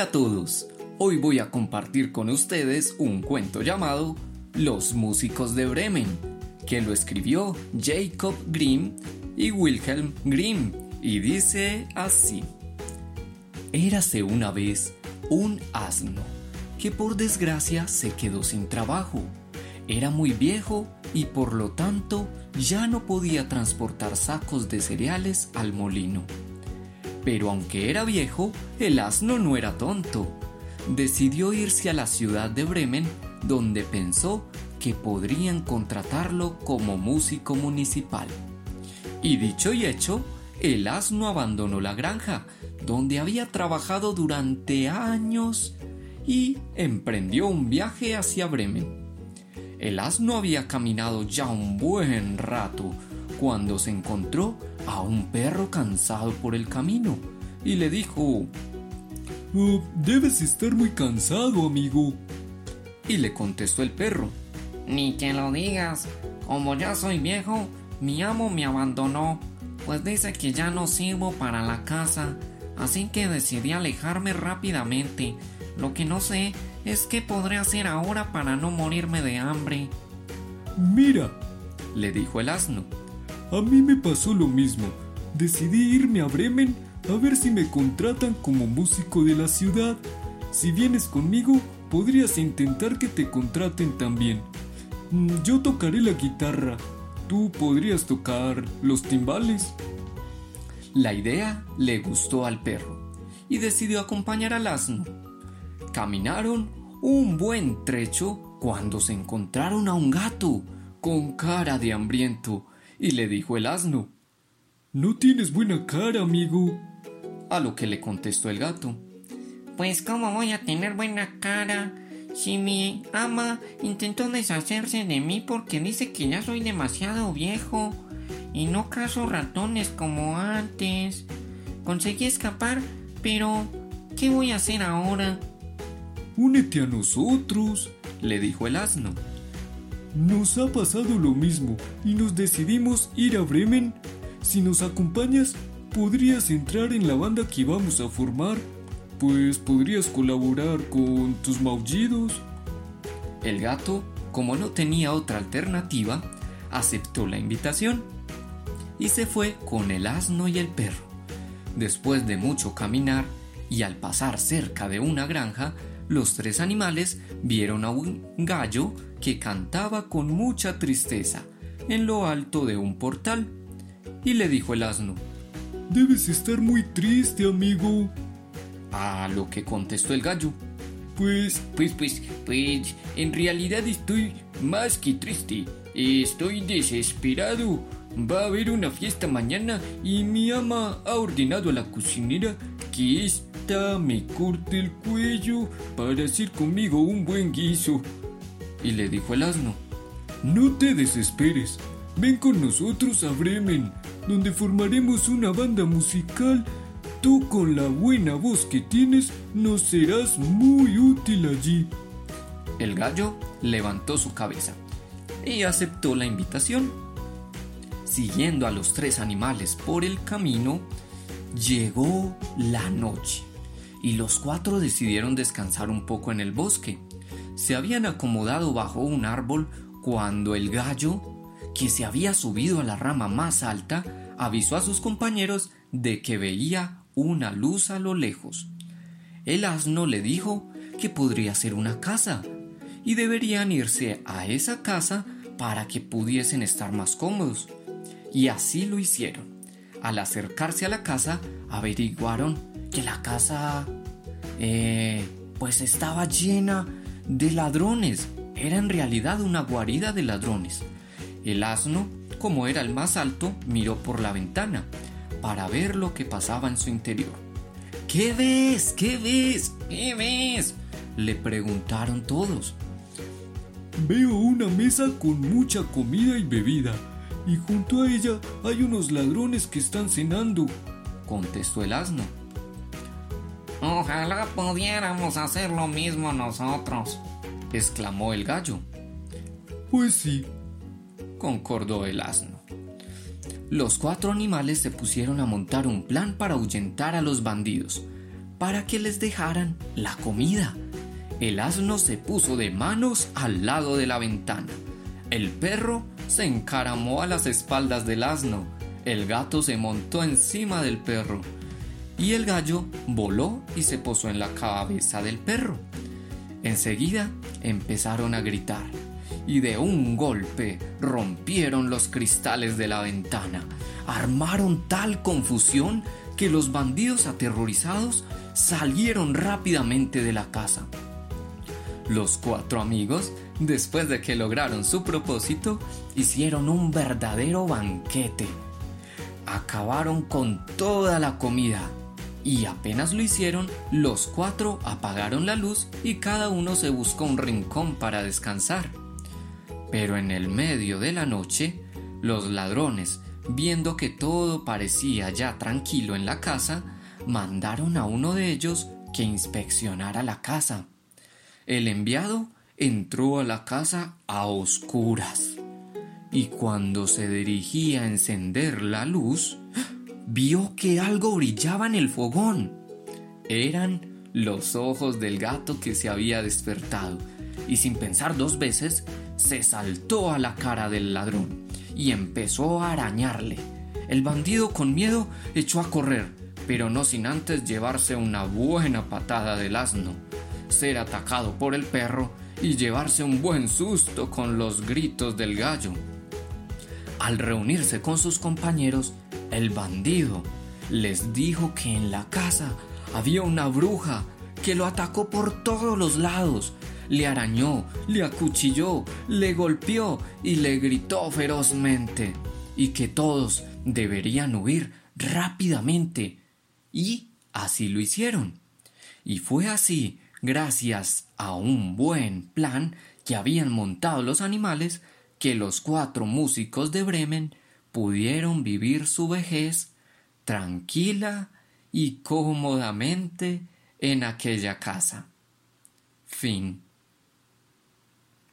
Hola a todos, hoy voy a compartir con ustedes un cuento llamado Los músicos de Bremen, que lo escribió Jacob Grimm y Wilhelm Grimm, y dice así. Érase una vez un asno, que por desgracia se quedó sin trabajo. Era muy viejo y por lo tanto ya no podía transportar sacos de cereales al molino. Pero aunque era viejo, el asno no era tonto. Decidió irse a la ciudad de Bremen, donde pensó que podrían contratarlo como músico municipal. Y dicho y hecho, el asno abandonó la granja, donde había trabajado durante años, y emprendió un viaje hacia Bremen. El asno había caminado ya un buen rato cuando se encontró a un perro cansado por el camino y le dijo oh, Debes estar muy cansado, amigo. Y le contestó el perro Ni que lo digas, como ya soy viejo, mi amo me abandonó, pues dice que ya no sirvo para la casa, así que decidí alejarme rápidamente. Lo que no sé es qué podré hacer ahora para no morirme de hambre. Mira, le dijo el asno. A mí me pasó lo mismo. Decidí irme a Bremen a ver si me contratan como músico de la ciudad. Si vienes conmigo, podrías intentar que te contraten también. Mm, yo tocaré la guitarra. Tú podrías tocar los timbales. La idea le gustó al perro y decidió acompañar al asno. Caminaron un buen trecho cuando se encontraron a un gato con cara de hambriento y le dijo el asno No tienes buena cara, amigo. A lo que le contestó el gato Pues cómo voy a tener buena cara si mi ama intentó deshacerse de mí porque dice que ya soy demasiado viejo y no caso ratones como antes. Conseguí escapar, pero ¿qué voy a hacer ahora? Únete a nosotros, le dijo el asno. Nos ha pasado lo mismo y nos decidimos ir a Bremen. Si nos acompañas, podrías entrar en la banda que vamos a formar, pues podrías colaborar con tus maullidos. El gato, como no tenía otra alternativa, aceptó la invitación y se fue con el asno y el perro. Después de mucho caminar y al pasar cerca de una granja, los tres animales vieron a un gallo que cantaba con mucha tristeza en lo alto de un portal. Y le dijo el asno, Debes estar muy triste, amigo. A lo que contestó el gallo, Pues, pues, pues, pues, en realidad estoy más que triste. Estoy desesperado. Va a haber una fiesta mañana y mi ama ha ordenado a la cocinera que me corte el cuello para hacer conmigo un buen guiso. y le dijo el asno, No te desesperes. Ven con nosotros a Bremen, donde formaremos una banda musical. Tú con la buena voz que tienes nos serás muy útil allí. El gallo levantó su cabeza y aceptó la invitación. Siguiendo a los tres animales por el camino, llegó la noche y los cuatro decidieron descansar un poco en el bosque. Se habían acomodado bajo un árbol cuando el gallo, que se había subido a la rama más alta, avisó a sus compañeros de que veía una luz a lo lejos. El asno le dijo que podría ser una casa y deberían irse a esa casa para que pudiesen estar más cómodos. Y así lo hicieron. Al acercarse a la casa, averiguaron que la casa, eh, pues estaba llena de ladrones. Era en realidad una guarida de ladrones. El asno, como era el más alto, miró por la ventana para ver lo que pasaba en su interior. ¿Qué ves? ¿Qué ves? ¿Qué ves? Le preguntaron todos. Veo una mesa con mucha comida y bebida, y junto a ella hay unos ladrones que están cenando, contestó el asno. Ojalá pudiéramos hacer lo mismo nosotros, exclamó el gallo. Pues sí, concordó el asno. Los cuatro animales se pusieron a montar un plan para ahuyentar a los bandidos, para que les dejaran la comida. El asno se puso de manos al lado de la ventana. El perro se encaramó a las espaldas del asno. El gato se montó encima del perro. Y el gallo voló y se posó en la cabeza del perro. Enseguida empezaron a gritar y de un golpe rompieron los cristales de la ventana. Armaron tal confusión que los bandidos aterrorizados salieron rápidamente de la casa. Los cuatro amigos, después de que lograron su propósito, hicieron un verdadero banquete. Acabaron con toda la comida y apenas lo hicieron, los cuatro apagaron la luz y cada uno se buscó un rincón para descansar. Pero en el medio de la noche, los ladrones, viendo que todo parecía ya tranquilo en la casa, mandaron a uno de ellos que inspeccionara la casa. El enviado entró a la casa a oscuras y cuando se dirigía a encender la luz, vio que algo brillaba en el fogón. Eran los ojos del gato que se había despertado y sin pensar dos veces se saltó a la cara del ladrón y empezó a arañarle. El bandido con miedo echó a correr, pero no sin antes llevarse una buena patada del asno ser atacado por el perro y llevarse un buen susto con los gritos del gallo. Al reunirse con sus compañeros, el bandido les dijo que en la casa había una bruja que lo atacó por todos los lados, le arañó, le acuchilló, le golpeó y le gritó ferozmente, y que todos deberían huir rápidamente. Y así lo hicieron. Y fue así gracias a un buen plan que habían montado los animales, que los cuatro músicos de Bremen pudieron vivir su vejez tranquila y cómodamente en aquella casa. Fin.